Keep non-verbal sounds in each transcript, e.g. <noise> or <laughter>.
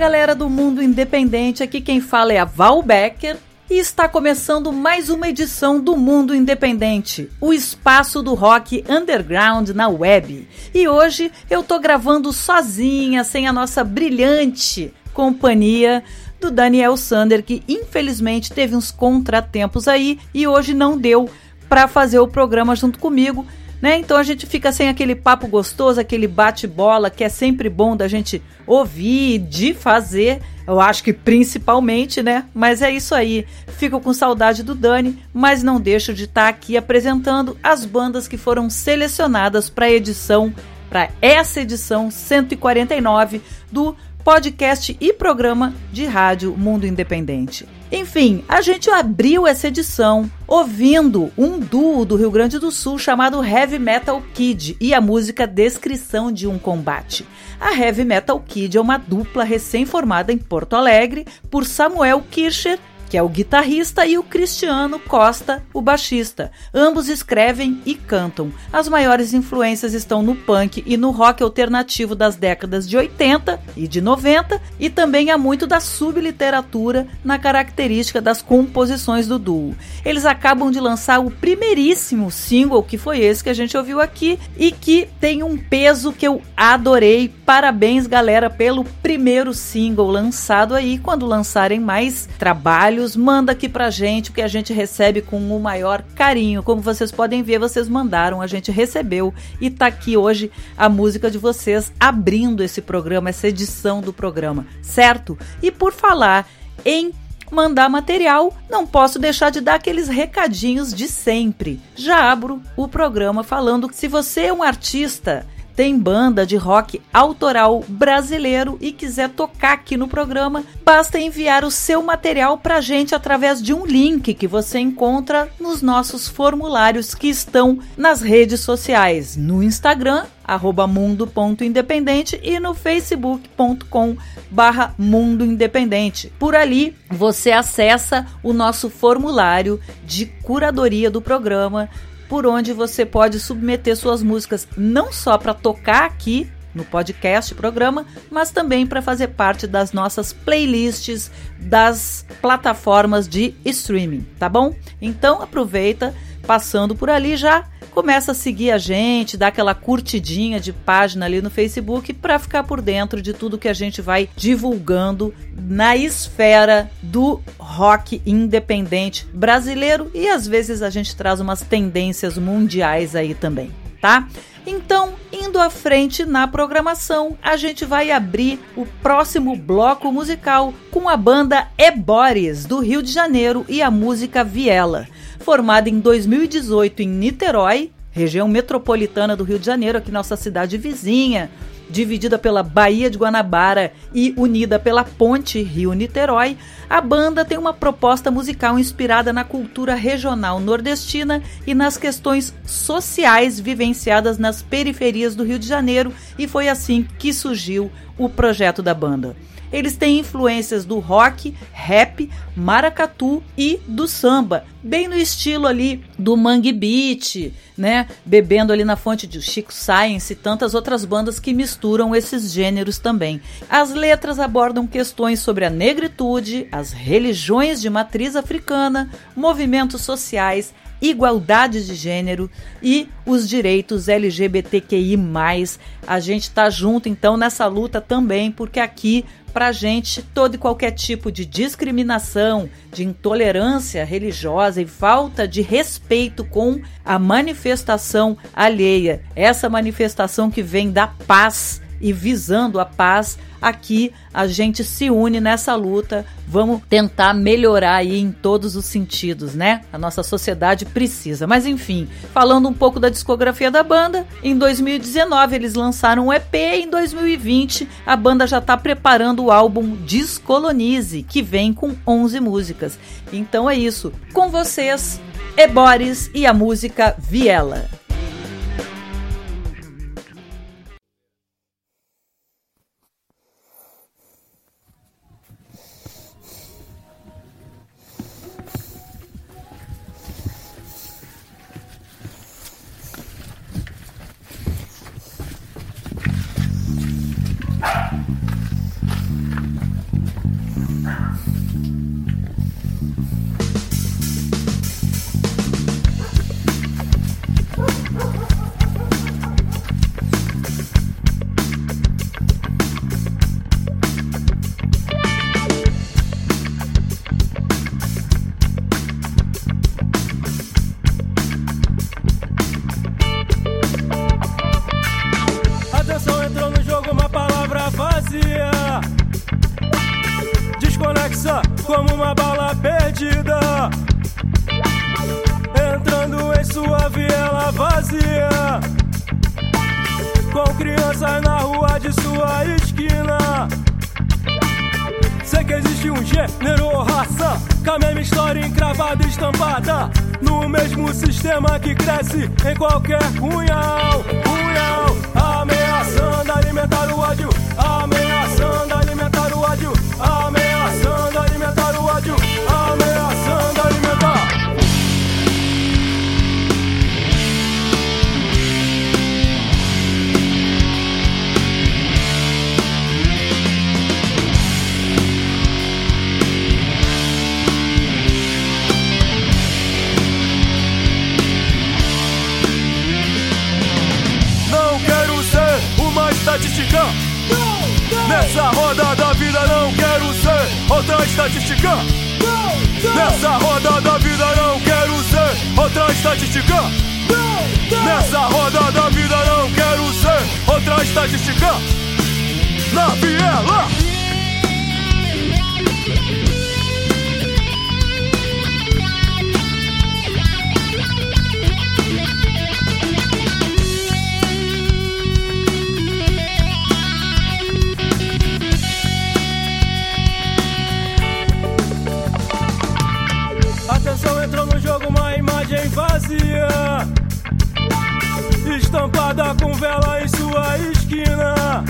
Galera do Mundo Independente, aqui quem fala é a Val Becker e está começando mais uma edição do Mundo Independente, o espaço do rock underground na web. E hoje eu tô gravando sozinha, sem a nossa brilhante companhia do Daniel Sander, que infelizmente teve uns contratempos aí e hoje não deu para fazer o programa junto comigo né? Então a gente fica sem aquele papo gostoso, aquele bate-bola que é sempre bom da gente ouvir, de fazer. Eu acho que principalmente, né? Mas é isso aí. Fico com saudade do Dani, mas não deixo de estar tá aqui apresentando as bandas que foram selecionadas para edição, para essa edição 149 do podcast e programa de rádio Mundo Independente. Enfim, a gente abriu essa edição ouvindo um duo do Rio Grande do Sul chamado Heavy Metal Kid e a música Descrição de um Combate. A Heavy Metal Kid é uma dupla recém-formada em Porto Alegre por Samuel Kircher que é o guitarrista, e o Cristiano Costa, o baixista. Ambos escrevem e cantam. As maiores influências estão no punk e no rock alternativo das décadas de 80 e de 90, e também há muito da subliteratura na característica das composições do duo. Eles acabam de lançar o primeiríssimo single, que foi esse que a gente ouviu aqui, e que tem um peso que eu adorei. Parabéns, galera, pelo primeiro single lançado aí. Quando lançarem mais trabalhos, manda aqui pra gente, que a gente recebe com o maior carinho. Como vocês podem ver, vocês mandaram, a gente recebeu e tá aqui hoje a música de vocês abrindo esse programa, essa edição do programa, certo? E por falar em mandar material, não posso deixar de dar aqueles recadinhos de sempre. Já abro o programa falando que se você é um artista tem banda de rock autoral brasileiro e quiser tocar aqui no programa, basta enviar o seu material para a gente através de um link que você encontra nos nossos formulários que estão nas redes sociais, no Instagram arroba mundo.independente e no facebook.com barra mundo independente. Por ali você acessa o nosso formulário de curadoria do programa, por onde você pode submeter suas músicas não só para tocar aqui no podcast programa, mas também para fazer parte das nossas playlists das plataformas de streaming, tá bom? Então aproveita passando por ali já começa a seguir a gente, dá aquela curtidinha de página ali no Facebook para ficar por dentro de tudo que a gente vai divulgando na esfera do rock independente brasileiro e às vezes a gente traz umas tendências mundiais aí também, tá? Então, indo à frente na programação, a gente vai abrir o próximo bloco musical com a banda Ebores, do Rio de Janeiro, e a música Viela formada em 2018 em Niterói, região metropolitana do Rio de Janeiro, aqui nossa cidade vizinha, dividida pela Baía de Guanabara e unida pela ponte Rio-Niterói, a banda tem uma proposta musical inspirada na cultura regional nordestina e nas questões sociais vivenciadas nas periferias do Rio de Janeiro, e foi assim que surgiu o projeto da banda. Eles têm influências do rock, rap, maracatu e do samba, bem no estilo ali do Mangue Beat, né? Bebendo ali na fonte de Chico Science e tantas outras bandas que misturam esses gêneros também. As letras abordam questões sobre a negritude, as religiões de matriz africana, movimentos sociais, igualdade de gênero e os direitos LGBTQI+. A gente está junto então nessa luta também, porque aqui para gente todo e qualquer tipo de discriminação, de intolerância religiosa e falta de respeito com a manifestação alheia, essa manifestação que vem da paz e visando a paz, aqui a gente se une nessa luta. Vamos tentar melhorar aí em todos os sentidos, né? A nossa sociedade precisa. Mas enfim, falando um pouco da discografia da banda, em 2019 eles lançaram um EP e em 2020 a banda já está preparando o álbum Descolonize, que vem com 11 músicas. Então é isso. Com vocês, Ebores e a música Viela. Qualquer estatística. Nessa roda da vida não quero ser outra estatística. Nessa roda da vida não quero ser outra estatística. Nessa roda da vida não quero ser outra estatística. Na viela. Com vela em sua esquina.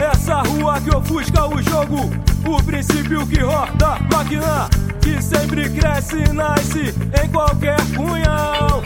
Essa rua que ofusca o jogo, o princípio que roda máquina, que sempre cresce e nasce em qualquer punhal.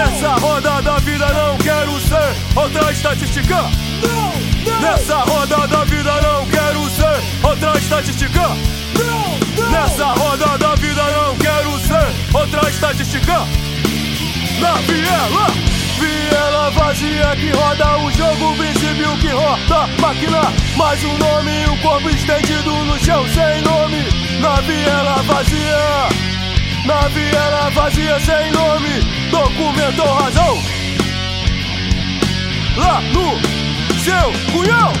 Nessa roda da vida não quero ser outra estatística. Nessa roda da vida não quero ser outra estatística. Nessa roda da vida não quero ser outra estatística. Na viela, viela vazia que roda o jogo, o princípio que roda máquina. Mais um nome um corpo estendido no chão sem nome. Na viela vazia, na viela vazia sem nome. Documento ou razão. Lá no seu cunhão.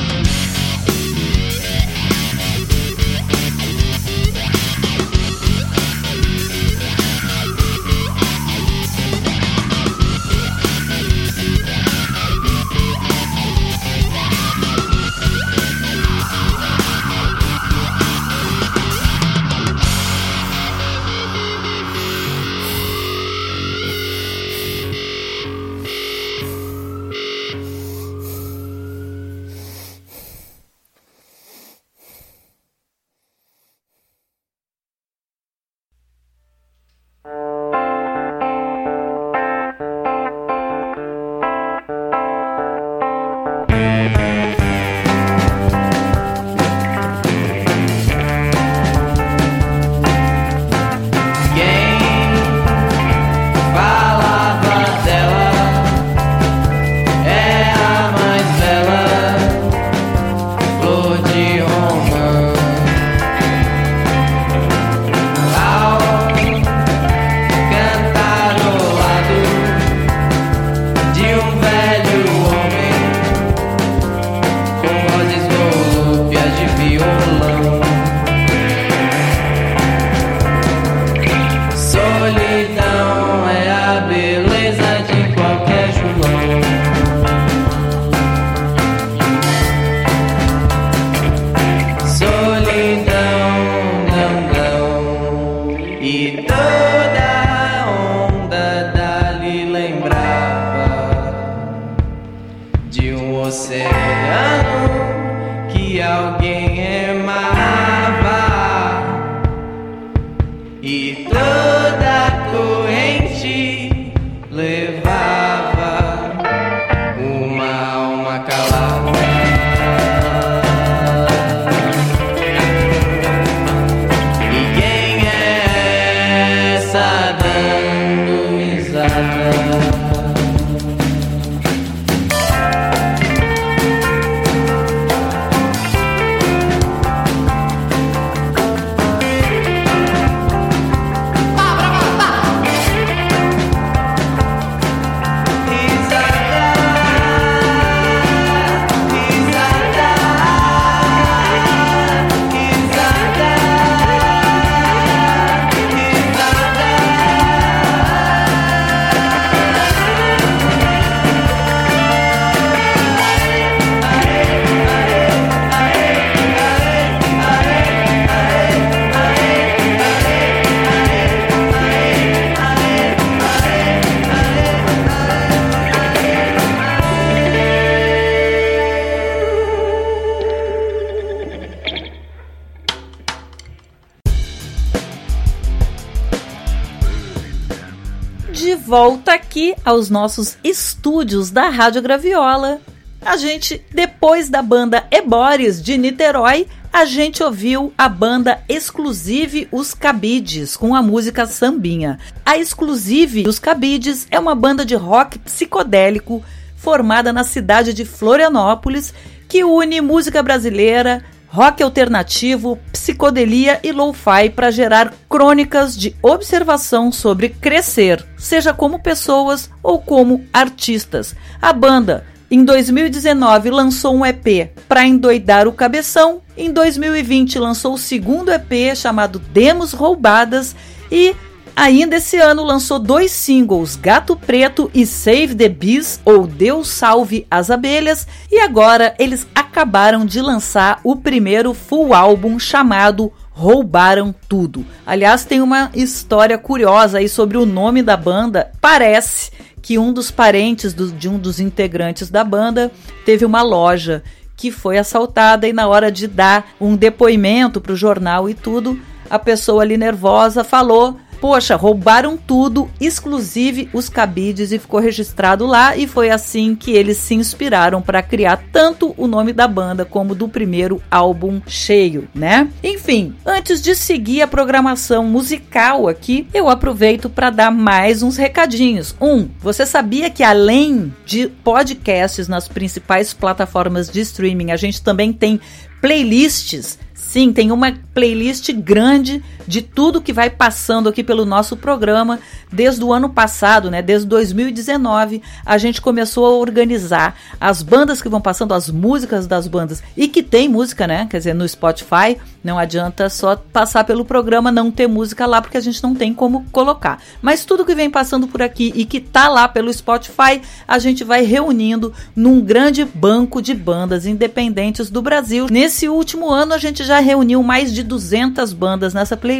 Volta aqui aos nossos estúdios da Rádio Graviola. A gente, depois da banda Ebores de Niterói, a gente ouviu a banda Exclusive Os Cabides com a música Sambinha. A Exclusive Os Cabides é uma banda de rock psicodélico formada na cidade de Florianópolis que une música brasileira, rock alternativo, psicodelia e lo-fi para gerar crônicas de observação sobre crescer, seja como pessoas ou como artistas. A banda Em 2019 lançou um EP para endoidar o cabeção. Em 2020 lançou o segundo EP chamado Demos Roubadas e Ainda esse ano lançou dois singles, Gato Preto e Save the Bees, ou Deus Salve as Abelhas, e agora eles acabaram de lançar o primeiro full álbum chamado Roubaram Tudo. Aliás, tem uma história curiosa aí sobre o nome da banda. Parece que um dos parentes do, de um dos integrantes da banda teve uma loja que foi assaltada e na hora de dar um depoimento para o jornal e tudo, a pessoa ali nervosa falou Poxa, roubaram tudo, exclusive os cabides, e ficou registrado lá. E foi assim que eles se inspiraram para criar tanto o nome da banda como do primeiro álbum cheio, né? Enfim, antes de seguir a programação musical aqui, eu aproveito para dar mais uns recadinhos. Um, você sabia que além de podcasts nas principais plataformas de streaming, a gente também tem playlists Sim, tem uma playlist grande de tudo que vai passando aqui pelo nosso programa desde o ano passado, né? Desde 2019, a gente começou a organizar as bandas que vão passando, as músicas das bandas e que tem música, né? Quer dizer, no Spotify, não adianta só passar pelo programa não ter música lá porque a gente não tem como colocar. Mas tudo que vem passando por aqui e que tá lá pelo Spotify, a gente vai reunindo num grande banco de bandas independentes do Brasil. Nesse último ano a gente já reuniu mais de 200 bandas nessa playlist.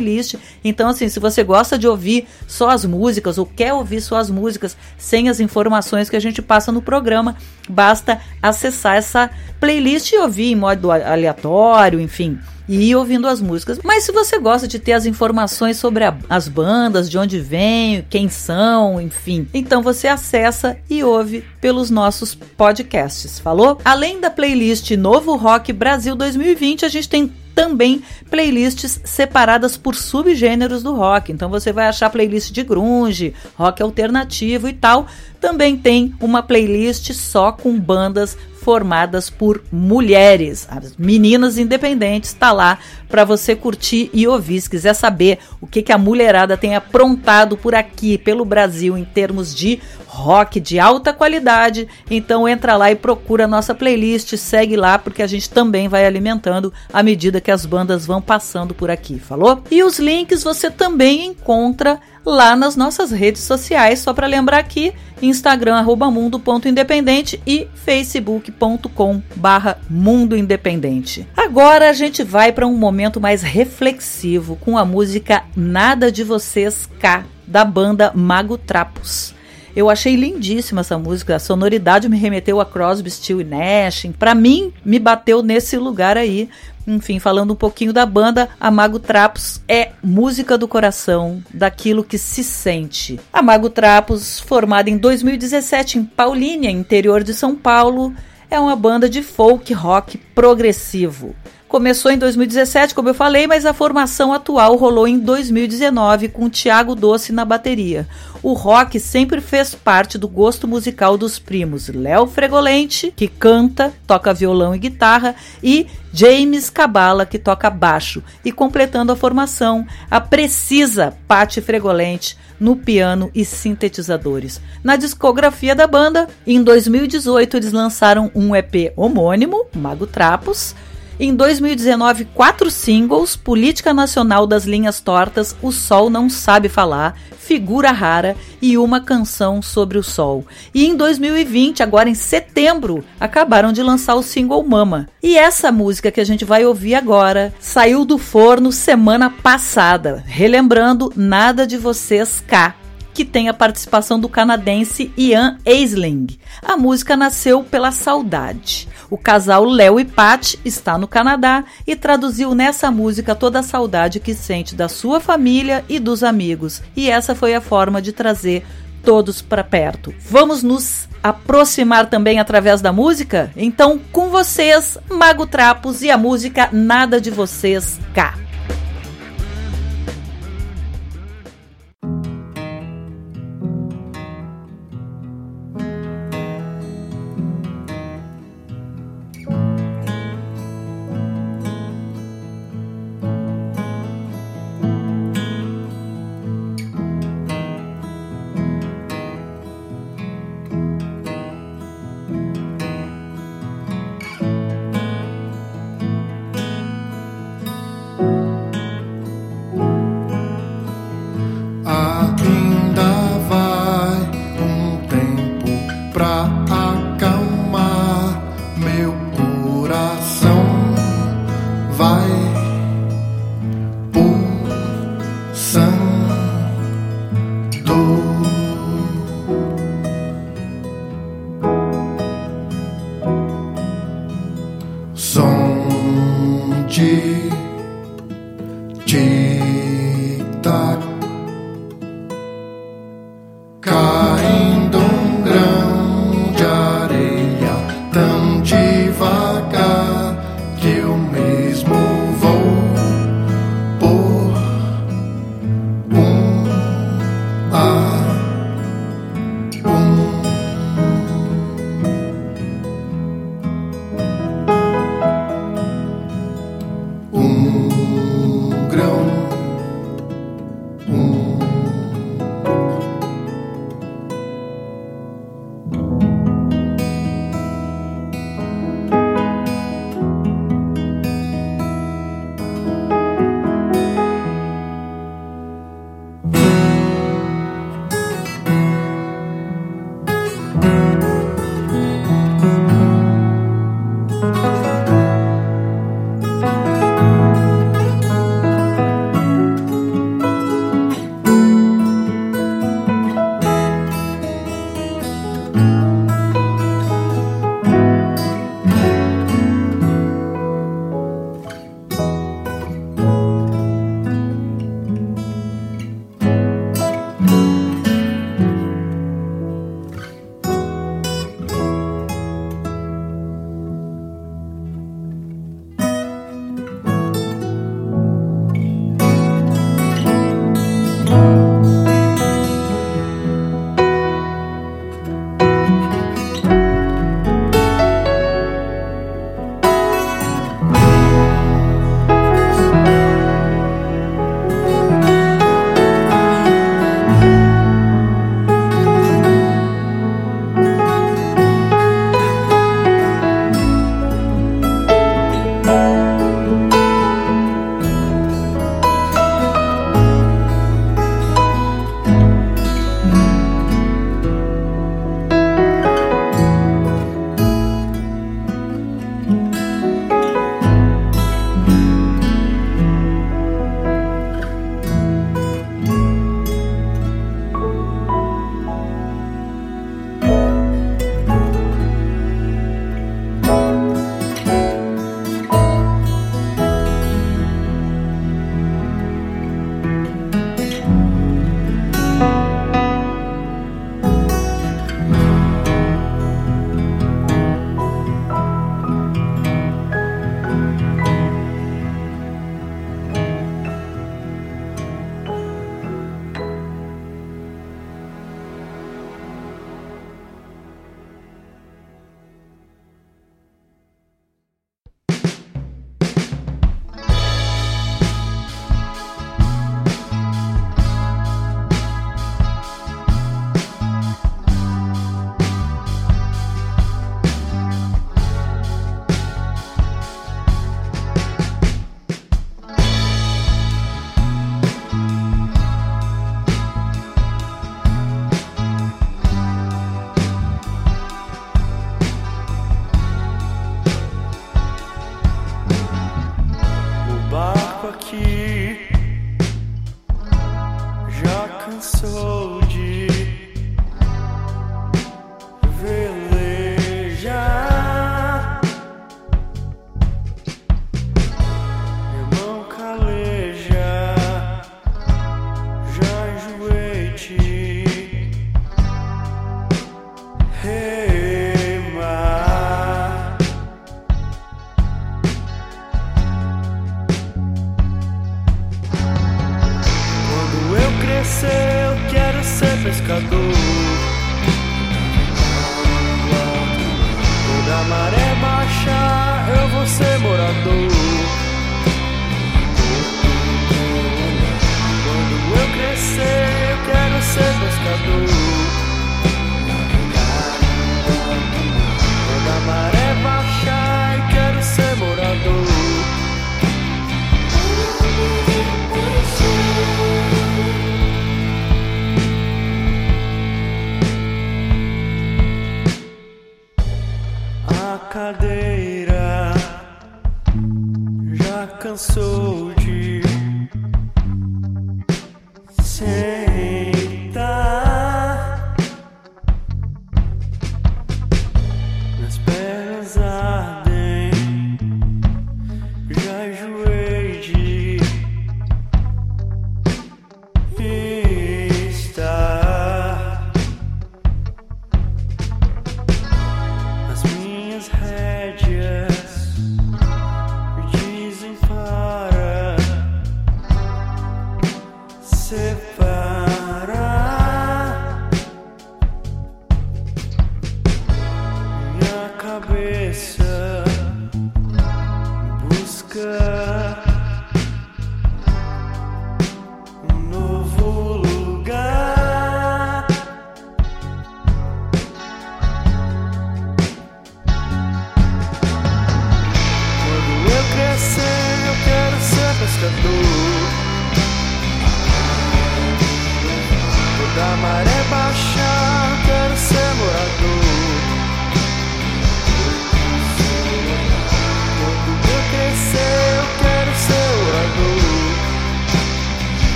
Então, assim, se você gosta de ouvir só as músicas ou quer ouvir só as músicas sem as informações que a gente passa no programa, basta acessar essa playlist e ouvir em modo aleatório, enfim e ir ouvindo as músicas. Mas se você gosta de ter as informações sobre a, as bandas, de onde vêm, quem são, enfim, então você acessa e ouve pelos nossos podcasts, falou? Além da playlist Novo Rock Brasil 2020, a gente tem também playlists separadas por subgêneros do rock. Então você vai achar playlist de grunge, rock alternativo e tal. Também tem uma playlist só com bandas formadas por mulheres. As meninas independentes está lá para você curtir e ouvir. Se quiser saber o que, que a mulherada tem aprontado por aqui, pelo Brasil, em termos de rock de alta qualidade, então entra lá e procura a nossa playlist, segue lá, porque a gente também vai alimentando à medida que as bandas vão passando por aqui, falou? E os links você também encontra lá nas nossas redes sociais, só para lembrar aqui, Instagram arroba mundo.independente e facebook.com barra mundo independente. Agora a gente vai para um momento mais reflexivo com a música Nada de Vocês K, da banda Mago Trapos. Eu achei lindíssima essa música. A sonoridade me remeteu a Crosby, Still e Nash. Para mim, me bateu nesse lugar aí. Enfim, falando um pouquinho da banda, a Mago Trapos é música do coração, daquilo que se sente. A Mago Trapos, formada em 2017 em Paulínia, interior de São Paulo, é uma banda de folk rock progressivo. Começou em 2017, como eu falei, mas a formação atual rolou em 2019 com Tiago Doce na bateria. O rock sempre fez parte do gosto musical dos primos Léo Fregolente, que canta, toca violão e guitarra, e James Cabala, que toca baixo. E completando a formação, a precisa Patti Fregolente no piano e sintetizadores. Na discografia da banda, em 2018 eles lançaram um EP homônimo, Mago Trapos, em 2019, quatro singles: Política Nacional das Linhas Tortas, O Sol Não Sabe Falar, Figura Rara e uma canção sobre o sol. E em 2020, agora em setembro, acabaram de lançar o single Mama. E essa música que a gente vai ouvir agora saiu do forno semana passada, relembrando Nada de Vocês Cá que tem a participação do canadense Ian Aisling. A música nasceu pela saudade. O casal Léo e Pat está no Canadá e traduziu nessa música toda a saudade que sente da sua família e dos amigos. E essa foi a forma de trazer todos para perto. Vamos nos aproximar também através da música? Então, com vocês, Mago Trapos e a música Nada de Vocês Cá. aking dahil.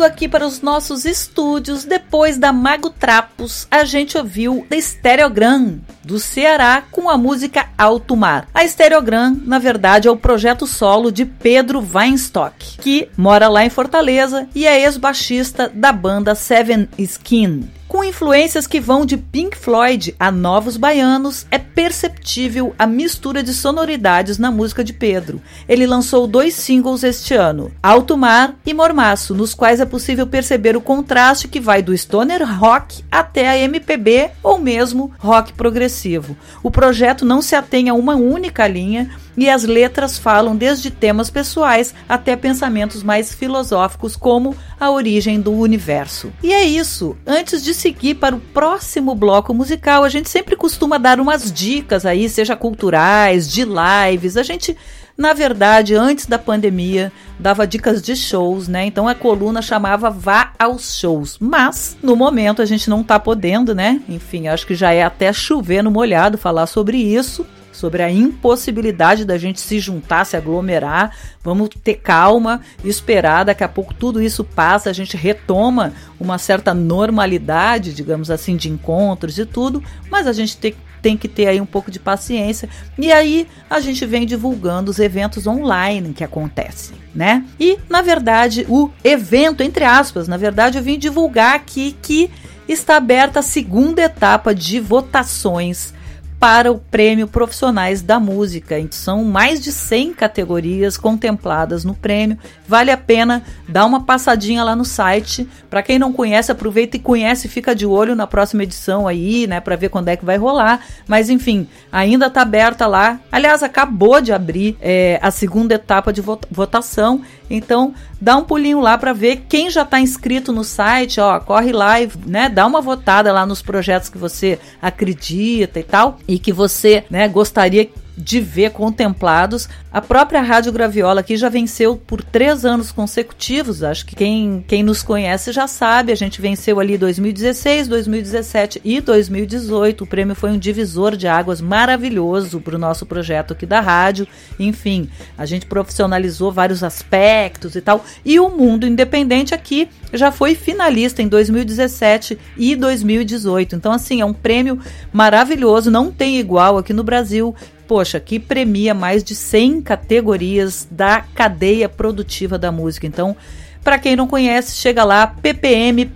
Voltando aqui para os nossos estúdios, depois da Mago Trapos, a gente ouviu The Stereogram, do Ceará, com a música Alto Mar. A Stereogram, na verdade, é o projeto solo de Pedro Weinstock, que mora lá em Fortaleza e é ex-baixista da banda Seven Skin. Com influências que vão de Pink Floyd a Novos Baianos, é perceptível a mistura de sonoridades na música de Pedro. Ele lançou dois singles este ano, Alto Mar e Mormaço, nos quais é possível perceber o contraste que vai do stoner rock até a MPB ou mesmo rock progressivo. O projeto não se atém a uma única linha, e as letras falam desde temas pessoais até pensamentos mais filosóficos, como a origem do universo. E é isso. Antes de seguir para o próximo bloco musical, a gente sempre costuma dar umas dicas aí, seja culturais, de lives. A gente na verdade, antes da pandemia, dava dicas de shows, né? Então a coluna chamava Vá aos shows. Mas, no momento, a gente não tá podendo, né? Enfim, acho que já é até chover no molhado falar sobre isso sobre a impossibilidade da gente se juntar, se aglomerar. Vamos ter calma, esperar, daqui a pouco tudo isso passa, a gente retoma uma certa normalidade, digamos assim, de encontros e tudo, mas a gente tem, tem que ter aí um pouco de paciência. E aí a gente vem divulgando os eventos online que acontecem, né? E, na verdade, o evento, entre aspas, na verdade, eu vim divulgar aqui que está aberta a segunda etapa de votações para o Prêmio Profissionais da Música. São mais de 100 categorias contempladas no prêmio. Vale a pena dar uma passadinha lá no site. Para quem não conhece, aproveita e conhece, fica de olho na próxima edição aí, né, para ver quando é que vai rolar. Mas enfim, ainda está aberta lá. Aliás, acabou de abrir é, a segunda etapa de votação. Então, dá um pulinho lá para ver quem já está inscrito no site, ó, corre lá e, né, dá uma votada lá nos projetos que você acredita e tal, e que você, né, gostaria de ver contemplados. A própria Rádio Graviola aqui já venceu por três anos consecutivos. Acho que quem, quem nos conhece já sabe. A gente venceu ali 2016, 2017 e 2018. O prêmio foi um divisor de águas maravilhoso para o nosso projeto aqui da rádio. Enfim, a gente profissionalizou vários aspectos e tal. E o Mundo Independente aqui já foi finalista em 2017 e 2018. Então, assim, é um prêmio maravilhoso, não tem igual aqui no Brasil poxa, que premia mais de 100 categorias da cadeia produtiva da música. Então, Para quem não conhece, chega lá ppm.arte.br,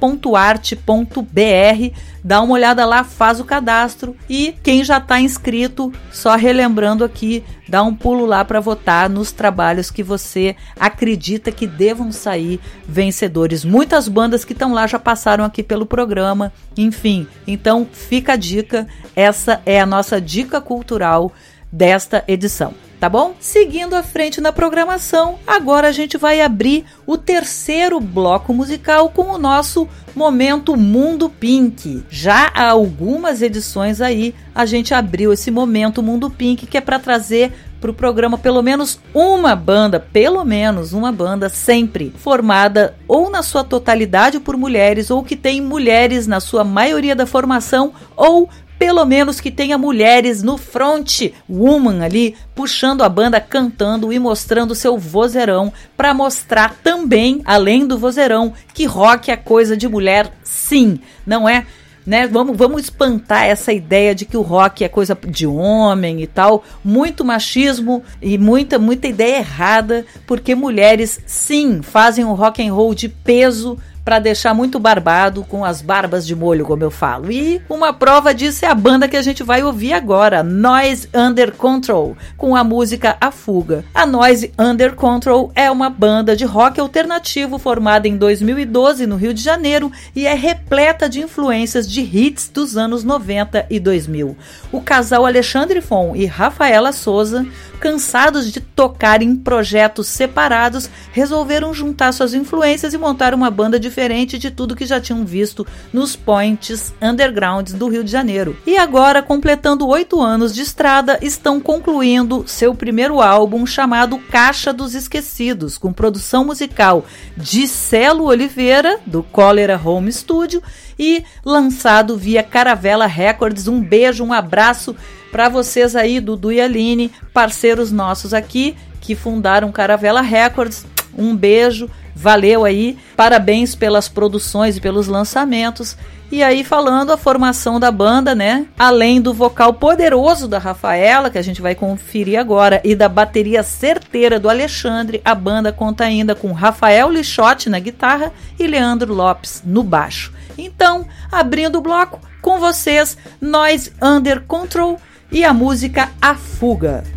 dá uma olhada lá, faz o cadastro e quem já está inscrito, só relembrando aqui, dá um pulo lá para votar nos trabalhos que você acredita que devam sair vencedores. Muitas bandas que estão lá já passaram aqui pelo programa, enfim. Então fica a dica, essa é a nossa dica cultural desta edição tá bom? Seguindo à frente na programação, agora a gente vai abrir o terceiro bloco musical com o nosso momento Mundo Pink. Já há algumas edições aí a gente abriu esse momento Mundo Pink que é para trazer para o programa pelo menos uma banda, pelo menos uma banda sempre formada ou na sua totalidade por mulheres ou que tem mulheres na sua maioria da formação ou pelo menos que tenha mulheres no front woman ali puxando a banda, cantando e mostrando seu vozeirão para mostrar também, além do vozeirão, que rock é coisa de mulher, sim, não é? Né? Vamos, vamos espantar essa ideia de que o rock é coisa de homem e tal. Muito machismo e muita, muita ideia errada, porque mulheres, sim, fazem o rock and roll de peso para deixar muito barbado com as barbas de molho, como eu falo. E uma prova disso é a banda que a gente vai ouvir agora, Noise Under Control, com a música A Fuga. A Noise Under Control é uma banda de rock alternativo formada em 2012 no Rio de Janeiro e é repleta de influências de hits dos anos 90 e 2000. O casal Alexandre Fon e Rafaela Souza cansados de tocar em projetos separados, resolveram juntar suas influências e montar uma banda diferente de tudo que já tinham visto nos points undergrounds do Rio de Janeiro. E agora, completando oito anos de estrada, estão concluindo seu primeiro álbum chamado Caixa dos Esquecidos, com produção musical de Celo Oliveira, do Cólera Home Studio, e lançado via Caravela Records. Um beijo, um abraço para vocês aí, Dudu e Aline, parceiros nossos aqui que fundaram Caravela Records. Um beijo, valeu aí, parabéns pelas produções e pelos lançamentos. E aí, falando a formação da banda, né? Além do vocal poderoso da Rafaela, que a gente vai conferir agora, e da bateria certeira do Alexandre, a banda conta ainda com Rafael Lixote na guitarra e Leandro Lopes no baixo. Então, abrindo o bloco, com vocês, Nós Under Control e a música A Fuga.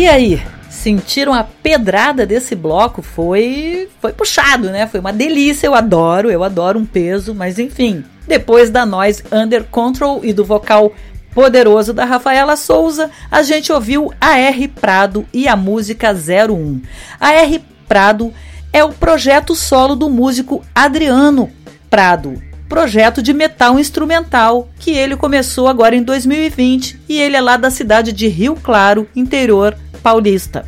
E aí, sentiram a pedrada desse bloco? Foi foi puxado, né? Foi uma delícia, eu adoro, eu adoro um peso, mas enfim. Depois da nós Under Control e do vocal poderoso da Rafaela Souza, a gente ouviu a R Prado e a música 01. A R Prado é o projeto solo do músico Adriano Prado, projeto de metal instrumental que ele começou agora em 2020 e ele é lá da cidade de Rio Claro, interior paulista.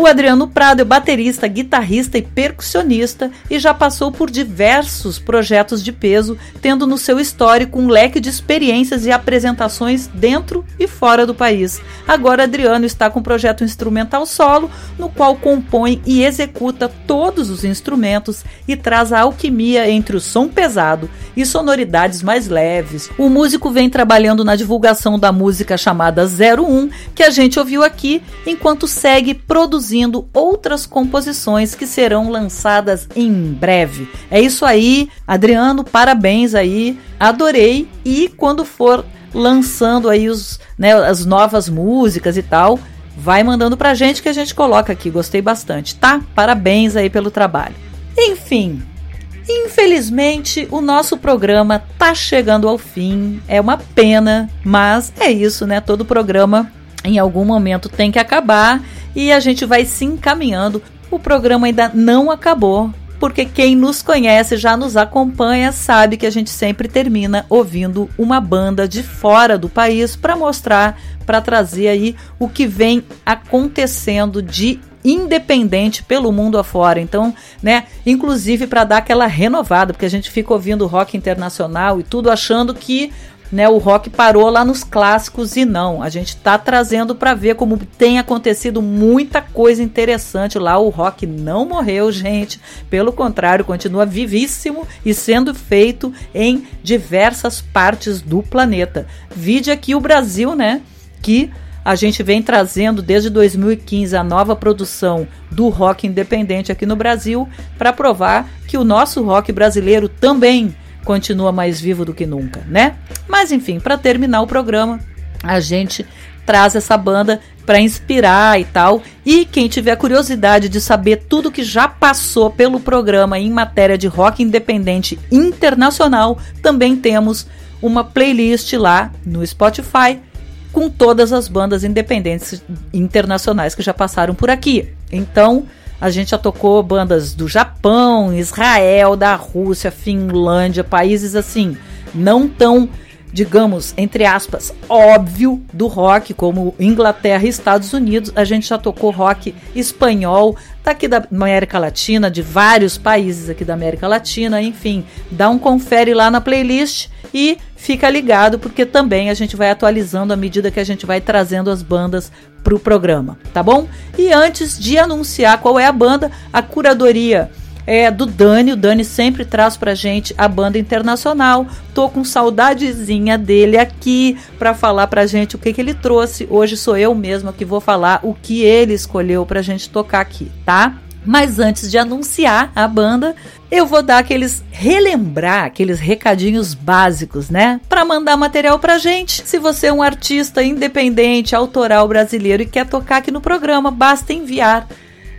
O Adriano Prado é baterista, guitarrista e percussionista e já passou por diversos projetos de peso, tendo no seu histórico um leque de experiências e apresentações dentro e fora do país. Agora Adriano está com um projeto instrumental solo, no qual compõe e executa todos os instrumentos e traz a alquimia entre o som pesado e sonoridades mais leves. O músico vem trabalhando na divulgação da música chamada 01, que a gente ouviu aqui, enquanto segue produzindo produzindo outras composições que serão lançadas em breve. É isso aí, Adriano, parabéns aí, adorei e quando for lançando aí os, né, as novas músicas e tal, vai mandando pra gente que a gente coloca aqui. Gostei bastante, tá? Parabéns aí pelo trabalho. Enfim, Infelizmente, o nosso programa tá chegando ao fim. É uma pena, mas é isso, né? Todo programa em algum momento tem que acabar e a gente vai se encaminhando. O programa ainda não acabou, porque quem nos conhece, já nos acompanha, sabe que a gente sempre termina ouvindo uma banda de fora do país para mostrar, para trazer aí o que vem acontecendo de independente pelo mundo afora. Então, né, inclusive para dar aquela renovada, porque a gente fica ouvindo rock internacional e tudo achando que né, o rock parou lá nos clássicos e não. A gente está trazendo para ver como tem acontecido muita coisa interessante lá. O rock não morreu, <laughs> gente. Pelo contrário, continua vivíssimo e sendo feito em diversas partes do planeta. Vide aqui o Brasil, né? Que a gente vem trazendo desde 2015 a nova produção do rock independente aqui no Brasil para provar que o nosso rock brasileiro também continua mais vivo do que nunca, né? Mas enfim, para terminar o programa, a gente traz essa banda para inspirar e tal. E quem tiver curiosidade de saber tudo que já passou pelo programa em matéria de rock independente internacional, também temos uma playlist lá no Spotify com todas as bandas independentes internacionais que já passaram por aqui. Então, a gente já tocou bandas do Japão, Israel, da Rússia, Finlândia, países assim, não tão, digamos, entre aspas, óbvio do rock, como Inglaterra e Estados Unidos. A gente já tocou rock espanhol, daqui da América Latina, de vários países aqui da América Latina, enfim, dá um confere lá na playlist e fica ligado porque também a gente vai atualizando à medida que a gente vai trazendo as bandas para o programa, tá bom? E antes de anunciar qual é a banda, a curadoria é do Dani. O Dani sempre traz pra gente a banda internacional. Tô com saudadezinha dele aqui para falar pra gente o que, que ele trouxe. Hoje sou eu mesma que vou falar o que ele escolheu pra gente tocar aqui, tá? Mas antes de anunciar a banda, eu vou dar aqueles relembrar aqueles recadinhos básicos, né? Para mandar material pra gente. Se você é um artista independente, autoral brasileiro e quer tocar aqui no programa, basta enviar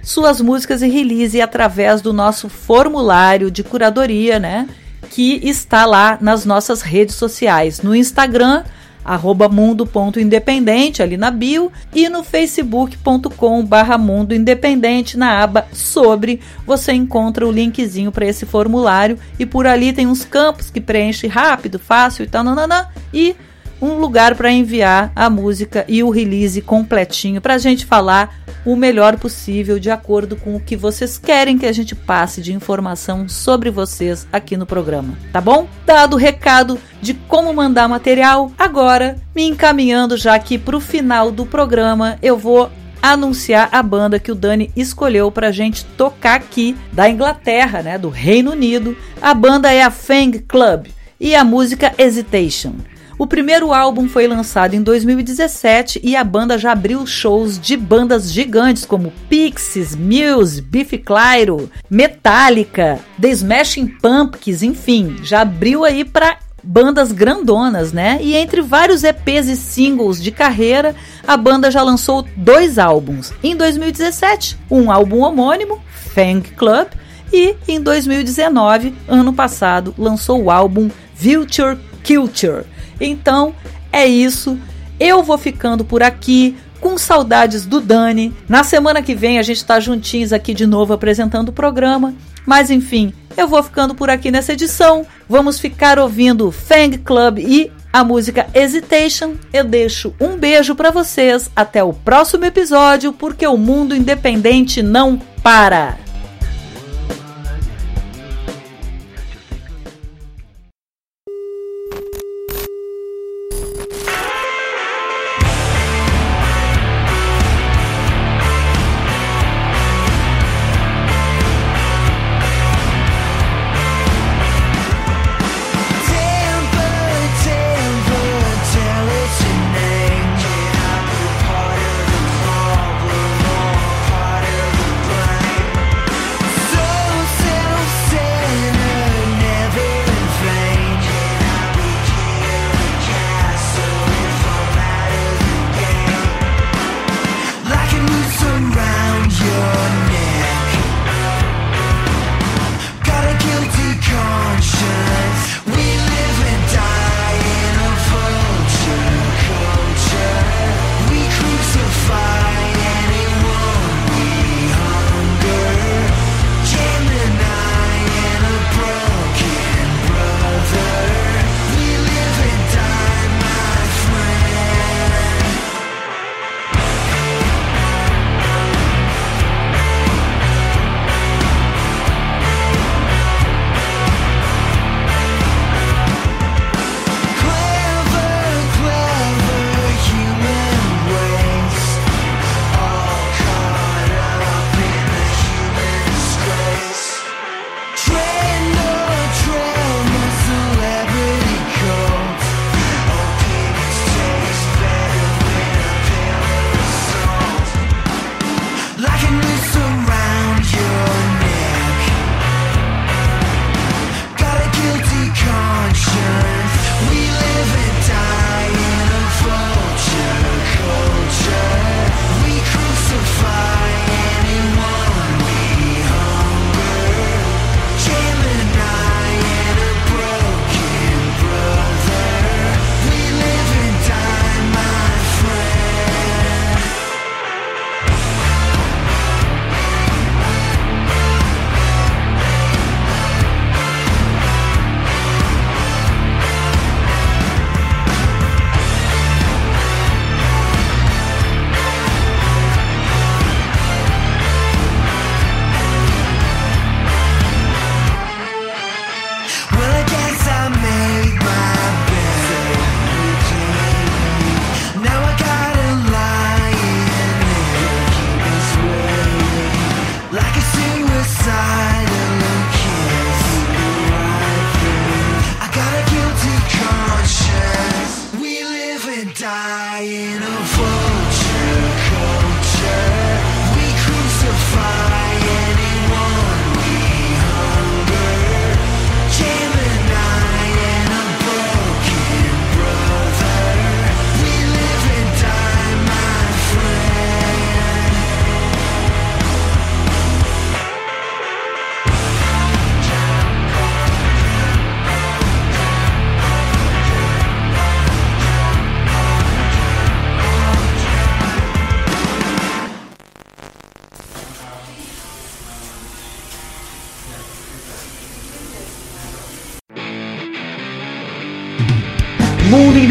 suas músicas e release através do nosso formulário de curadoria, né? Que está lá nas nossas redes sociais, no Instagram arroba mundo.independente ali na bio e no facebook.com barra mundo independente na aba sobre. Você encontra o linkzinho para esse formulário e por ali tem uns campos que preenche rápido, fácil e tal, nananã, e um lugar para enviar a música e o release completinho para a gente falar o melhor possível de acordo com o que vocês querem que a gente passe de informação sobre vocês aqui no programa, tá bom? Dado o recado de como mandar material, agora me encaminhando já aqui para o final do programa, eu vou anunciar a banda que o Dani escolheu para a gente tocar aqui da Inglaterra, né, do Reino Unido. A banda é a Fang Club e a música Hesitation. O primeiro álbum foi lançado em 2017 e a banda já abriu shows de bandas gigantes como Pixies, Muse, Biff Clyro, Metallica, The Smashing Pumpkins, enfim, já abriu aí para bandas grandonas, né? E entre vários EPs e singles de carreira, a banda já lançou dois álbuns. Em 2017, um álbum homônimo, Fang Club, e em 2019, ano passado, lançou o álbum Future Culture. Então, é isso. Eu vou ficando por aqui com saudades do Dani. Na semana que vem a gente tá juntinhos aqui de novo apresentando o programa. Mas enfim, eu vou ficando por aqui nessa edição. Vamos ficar ouvindo Fang Club e a música Hesitation. Eu deixo um beijo para vocês. Até o próximo episódio, porque o mundo independente não para.